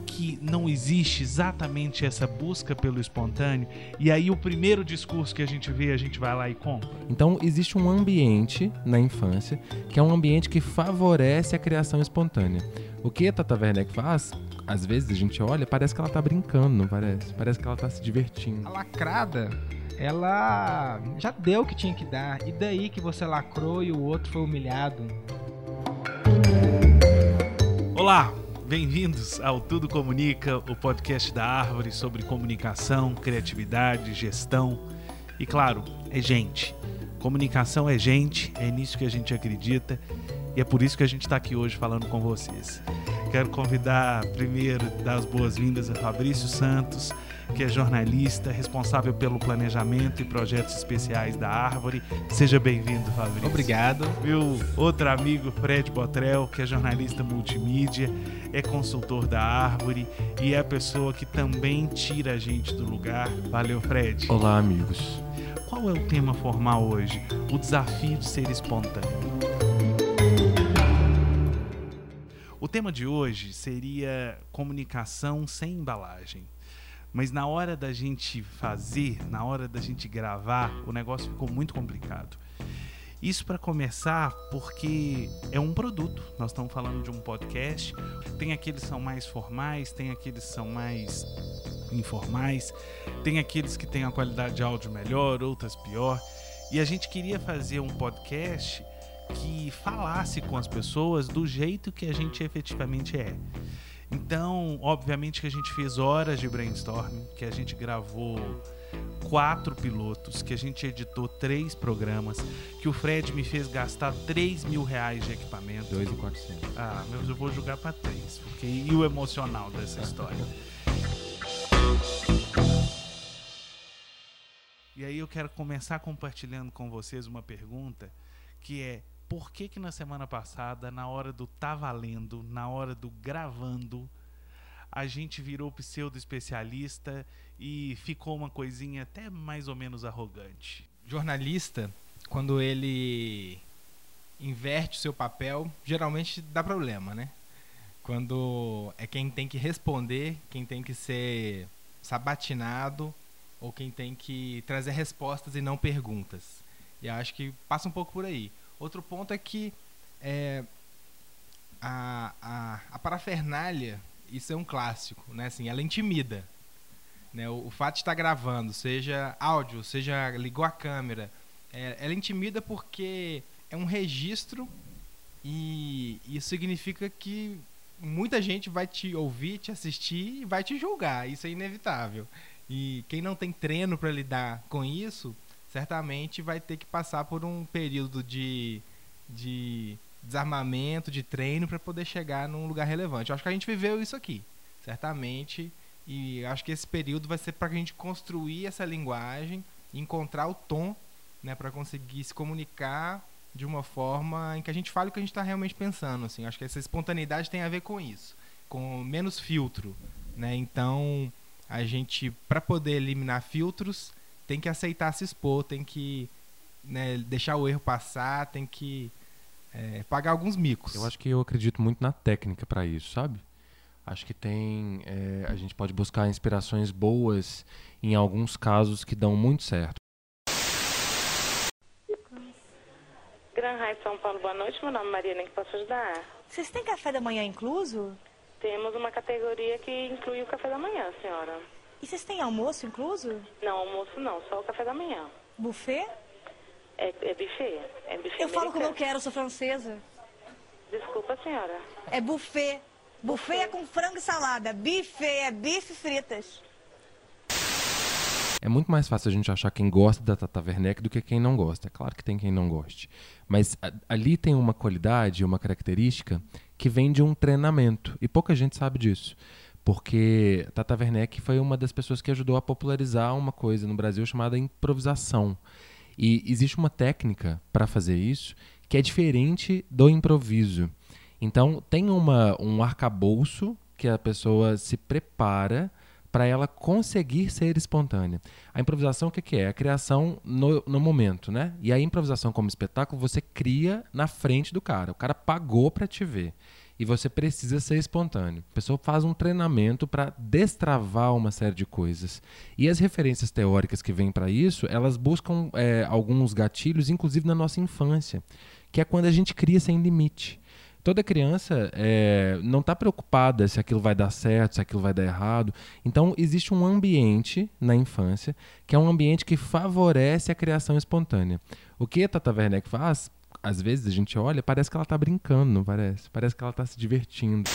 que não existe exatamente essa busca pelo espontâneo? E aí o primeiro discurso que a gente vê, a gente vai lá e compra? Então, existe um ambiente na infância que é um ambiente que favorece a criação espontânea. O que a Tata Werneck faz, às vezes a gente olha, parece que ela tá brincando, não parece? Parece que ela tá se divertindo. A lacrada, ela já deu o que tinha que dar. E daí que você lacrou e o outro foi humilhado. Olá, bem-vindos ao Tudo Comunica, o podcast da Árvore sobre comunicação, criatividade, gestão e, claro, é gente. Comunicação é gente, é nisso que a gente acredita e é por isso que a gente está aqui hoje falando com vocês. Quero convidar primeiro, dar as boas-vindas a Fabrício Santos, que é jornalista, responsável pelo planejamento e projetos especiais da Árvore. Seja bem-vindo, Fabrício. Obrigado. Meu outro amigo, Fred Botrel, que é jornalista multimídia, é consultor da Árvore e é a pessoa que também tira a gente do lugar. Valeu, Fred. Olá, amigos. Qual é o tema formal hoje? O desafio de ser espontâneo. Tema de hoje seria comunicação sem embalagem. Mas na hora da gente fazer, na hora da gente gravar, o negócio ficou muito complicado. Isso para começar, porque é um produto. Nós estamos falando de um podcast. Tem aqueles que são mais formais, tem aqueles que são mais informais, tem aqueles que têm a qualidade de áudio melhor, outras pior. E a gente queria fazer um podcast que falasse com as pessoas do jeito que a gente efetivamente é. Então, obviamente que a gente fez horas de brainstorming, que a gente gravou quatro pilotos, que a gente editou três programas, que o Fred me fez gastar 3 mil reais de equipamento. 2,400. Ah, mas eu vou jogar para três, porque e o emocional dessa história. E aí eu quero começar compartilhando com vocês uma pergunta que é por que que na semana passada, na hora do tá valendo, na hora do gravando, a gente virou pseudo especialista e ficou uma coisinha até mais ou menos arrogante. Jornalista, quando ele inverte o seu papel, geralmente dá problema, né? Quando é quem tem que responder, quem tem que ser sabatinado ou quem tem que trazer respostas e não perguntas. E acho que passa um pouco por aí. Outro ponto é que é, a, a, a, parafernália, isso é um clássico, né? Assim, ela intimida. Né? O, o fato de estar gravando, seja áudio, seja ligou a câmera, é, ela intimida porque é um registro e isso significa que muita gente vai te ouvir, te assistir e vai te julgar. Isso é inevitável. E quem não tem treino para lidar com isso certamente vai ter que passar por um período de, de desarmamento, de treino para poder chegar num lugar relevante. Eu acho que a gente viveu isso aqui, certamente, e acho que esse período vai ser para a gente construir essa linguagem, encontrar o tom, né, para conseguir se comunicar de uma forma em que a gente fale o que a gente está realmente pensando. Assim, acho que essa espontaneidade tem a ver com isso, com menos filtro, né? Então a gente, para poder eliminar filtros, tem que aceitar se expor, tem que né, deixar o erro passar, tem que é, pagar alguns micos. Eu acho que eu acredito muito na técnica para isso, sabe? Acho que tem. É, a gente pode buscar inspirações boas em alguns casos que dão muito certo. Gran Raio São Paulo, boa noite. Meu nome é Mariana, que posso ajudar? Vocês têm café da manhã incluso? Temos uma categoria que inclui o café da manhã, senhora. E vocês têm almoço incluso? Não, almoço não, só o café da manhã. Buffet? É, é buffet. É buffet Eu falo como eu quero, eu sou francesa. Desculpa, senhora. É buffet. Buffet é com frango e salada. Buffet é bife e fritas. É muito mais fácil a gente achar quem gosta da Tata Werneck do que quem não gosta. É claro que tem quem não goste. Mas a- ali tem uma qualidade, uma característica que vem de um treinamento. E pouca gente sabe disso. Porque Tata Werneck foi uma das pessoas que ajudou a popularizar uma coisa no Brasil chamada improvisação. E existe uma técnica para fazer isso que é diferente do improviso. Então, tem uma, um arcabouço que a pessoa se prepara para ela conseguir ser espontânea. A improvisação, o que, que é? A criação no, no momento, né? E a improvisação como espetáculo, você cria na frente do cara. O cara pagou para te ver. E você precisa ser espontâneo. A pessoa faz um treinamento para destravar uma série de coisas. E as referências teóricas que vêm para isso, elas buscam é, alguns gatilhos, inclusive na nossa infância, que é quando a gente cria sem limite. Toda criança é, não está preocupada se aquilo vai dar certo, se aquilo vai dar errado. Então, existe um ambiente na infância que é um ambiente que favorece a criação espontânea. O que a Tata Werneck faz, às vezes a gente olha, parece que ela está brincando, não parece? Parece que ela está se divertindo.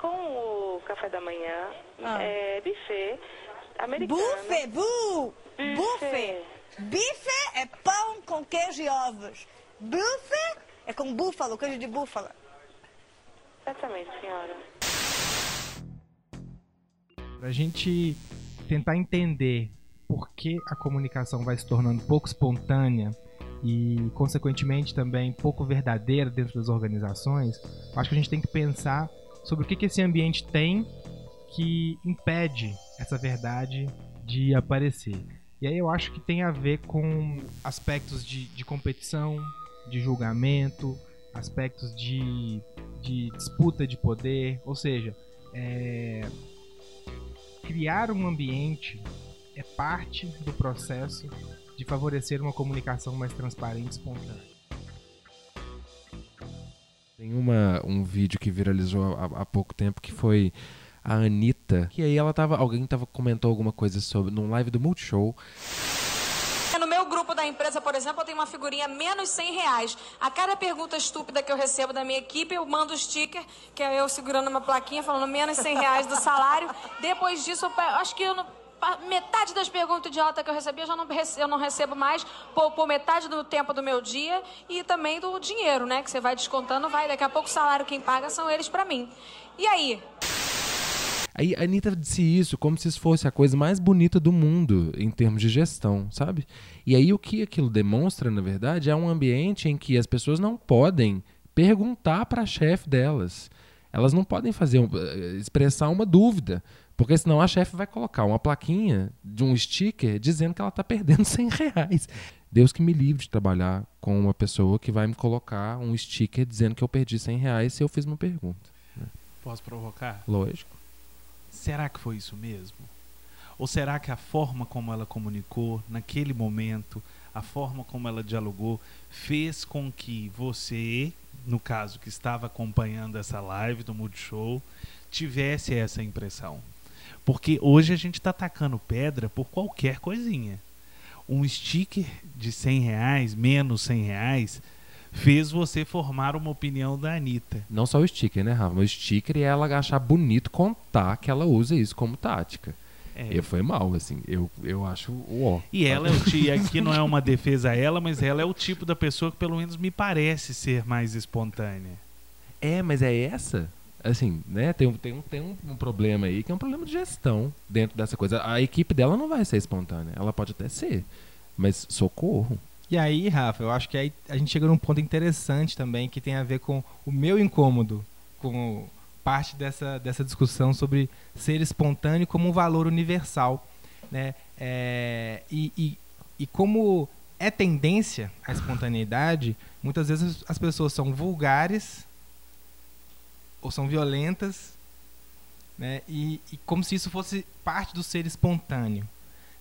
Com o café da manhã, Ah. é buffet americano. Buffet, bu! Buffet. Bife é pão com queijo e ovos. Buffet é com búfalo, queijo de búfala. Exatamente, senhora. Para a gente tentar entender por que a comunicação vai se tornando pouco espontânea e, consequentemente, também pouco verdadeira dentro das organizações, acho que a gente tem que pensar sobre o que, que esse ambiente tem que impede essa verdade de aparecer. E aí eu acho que tem a ver com aspectos de, de competição, de julgamento, aspectos de, de disputa de poder, ou seja, é, criar um ambiente é parte do processo de favorecer uma comunicação mais transparente e espontânea. Tem uma, um vídeo que viralizou há, há pouco tempo que foi a Anitta. Que aí ela tava. Alguém tava, comentou alguma coisa sobre. num live do Multishow. No meu grupo da empresa, por exemplo, eu tenho uma figurinha menos 100 reais. A cada pergunta estúpida que eu recebo da minha equipe, eu mando o sticker, que é eu segurando uma plaquinha falando menos 100 reais do salário. Depois disso, eu acho que eu não- metade das perguntas idiota que eu recebi, eu já não, eu não recebo mais por metade do tempo do meu dia e também do dinheiro, né? Que você vai descontando, vai. Daqui a pouco o salário quem paga são eles pra mim. E aí? Aí a Anitta disse isso como se isso fosse a coisa mais bonita do mundo em termos de gestão, sabe? E aí o que aquilo demonstra, na verdade, é um ambiente em que as pessoas não podem perguntar para a chefe delas. Elas não podem fazer eh, expressar uma dúvida, porque senão a chefe vai colocar uma plaquinha de um sticker dizendo que ela está perdendo 100 reais. Deus que me livre de trabalhar com uma pessoa que vai me colocar um sticker dizendo que eu perdi 100 reais se eu fiz uma pergunta. Posso provocar? Lógico. Será que foi isso mesmo? Ou será que a forma como ela comunicou naquele momento, a forma como ela dialogou, fez com que você, no caso que estava acompanhando essa live do Multishow, tivesse essa impressão? Porque hoje a gente está atacando pedra por qualquer coisinha. Um sticker de 100 reais, menos 100 reais, fez você formar uma opinião da Anitta. Não só o sticker, né, Rafa? Mas o sticker e ela achar bonito contar que ela usa isso como tática. É. E foi mal, assim. Eu, eu acho o ó. E ela é o ti- aqui não é uma defesa a ela, mas ela é o tipo da pessoa que pelo menos me parece ser mais espontânea. É, mas é essa? Assim, né? Tem, tem, um, tem um, um problema aí que é um problema de gestão dentro dessa coisa. A equipe dela não vai ser espontânea. Ela pode até ser. Mas socorro. E aí, Rafa, eu acho que aí a gente chega num ponto interessante também que tem a ver com o meu incômodo com parte dessa, dessa discussão sobre ser espontâneo como um valor universal, né? É, e, e, e como é tendência a espontaneidade, muitas vezes as pessoas são vulgares ou são violentas, né? E, e como se isso fosse parte do ser espontâneo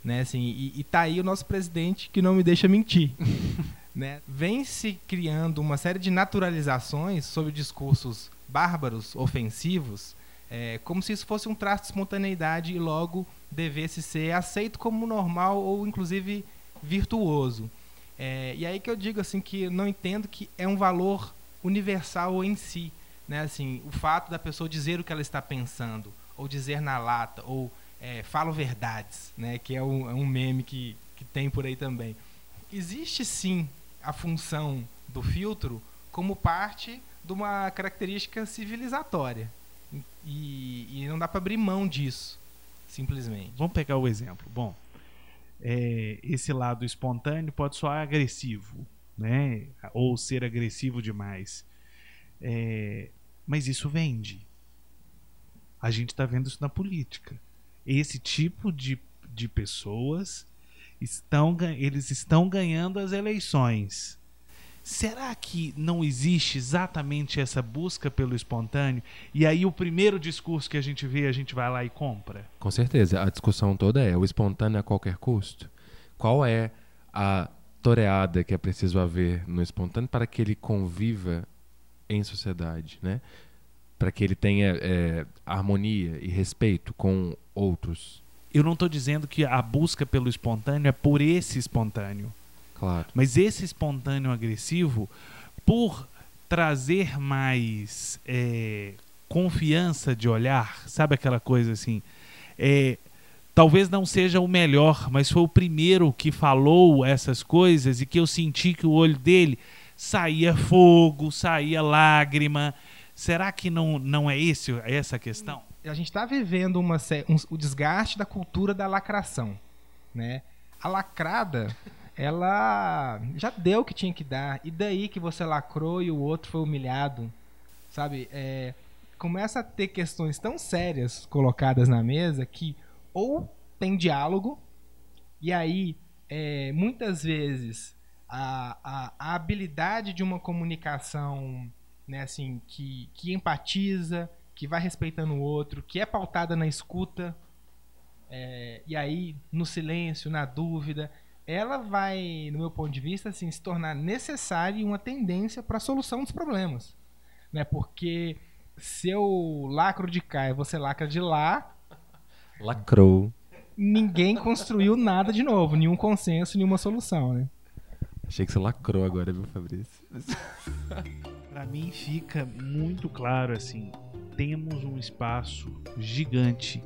né? Assim, e, e tá aí o nosso presidente que não me deixa mentir, né? Vem se criando uma série de naturalizações sobre discursos bárbaros, ofensivos, é, como se isso fosse um traço de espontaneidade e logo devesse ser aceito como normal ou inclusive virtuoso. É, e aí que eu digo assim que não entendo que é um valor universal em si, né? Assim, o fato da pessoa dizer o que ela está pensando ou dizer na lata ou é, falo verdades, né? Que é um, é um meme que, que tem por aí também. Existe sim a função do filtro como parte de uma característica civilizatória. E, e não dá para abrir mão disso, simplesmente. Vamos pegar o exemplo. Bom, é, esse lado espontâneo pode soar agressivo, né? Ou ser agressivo demais. É, mas isso vende. A gente está vendo isso na política. Esse tipo de, de pessoas estão eles estão ganhando as eleições. Será que não existe exatamente essa busca pelo espontâneo? E aí o primeiro discurso que a gente vê, a gente vai lá e compra? Com certeza. A discussão toda é o espontâneo a qualquer custo. Qual é a toreada que é preciso haver no espontâneo para que ele conviva em sociedade, né? Para que ele tenha é, harmonia e respeito com outros. Eu não estou dizendo que a busca pelo espontâneo é por esse espontâneo. Claro. Mas esse espontâneo agressivo, por trazer mais é, confiança de olhar, sabe aquela coisa assim? É, talvez não seja o melhor, mas foi o primeiro que falou essas coisas e que eu senti que o olho dele saía fogo, saía lágrima. Será que não, não é esse, essa a questão? A gente está vivendo uma, um, o desgaste da cultura da lacração. Né? A lacrada ela já deu o que tinha que dar. E daí que você lacrou e o outro foi humilhado, sabe? É, começa a ter questões tão sérias colocadas na mesa que ou tem diálogo, e aí é, muitas vezes a, a, a, habilidade de uma comunicação né, assim, que, que empatiza, que vai respeitando o outro, que é pautada na escuta, é, e aí no silêncio, na dúvida, ela vai, no meu ponto de vista, assim, se tornar necessária e uma tendência para a solução dos problemas. Né? Porque se eu lacro de cá e você lacra de lá. Lacrou. Ninguém construiu nada de novo, nenhum consenso, nenhuma solução, né? Achei que você lacrou agora, viu, Fabrício? para mim fica muito claro assim, temos um espaço gigante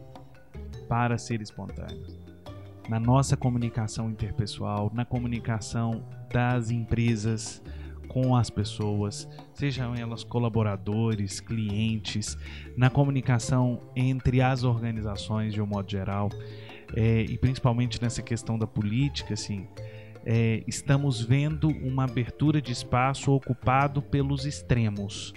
para ser espontâneos na nossa comunicação interpessoal, na comunicação das empresas com as pessoas, sejam elas colaboradores, clientes, na comunicação entre as organizações de um modo geral, é, e principalmente nessa questão da política, assim, é, estamos vendo uma abertura de espaço ocupado pelos extremos.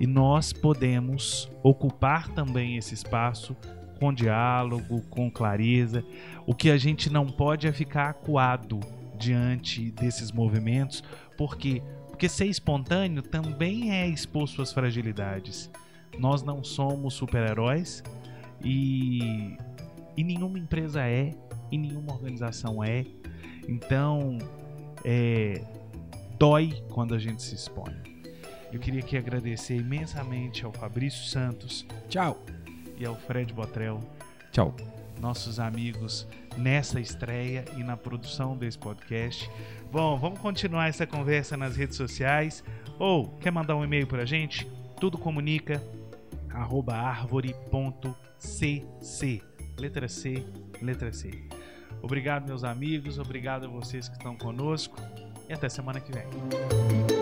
E nós podemos ocupar também esse espaço com diálogo, com clareza. O que a gente não pode é ficar acuado diante desses movimentos, porque porque ser espontâneo também é expor suas fragilidades. Nós não somos super-heróis e, e nenhuma empresa é, e nenhuma organização é. Então, é, dói quando a gente se expõe. Eu queria aqui agradecer imensamente ao Fabrício Santos. Tchau e ao Fred Botrel. Tchau. Nossos amigos nessa estreia e na produção desse podcast. Bom, vamos continuar essa conversa nas redes sociais. Ou quer mandar um e-mail para a gente? Tudo comunica arroba árvore.cc. Letra C, letra C. Obrigado, meus amigos. Obrigado a vocês que estão conosco. E até semana que vem.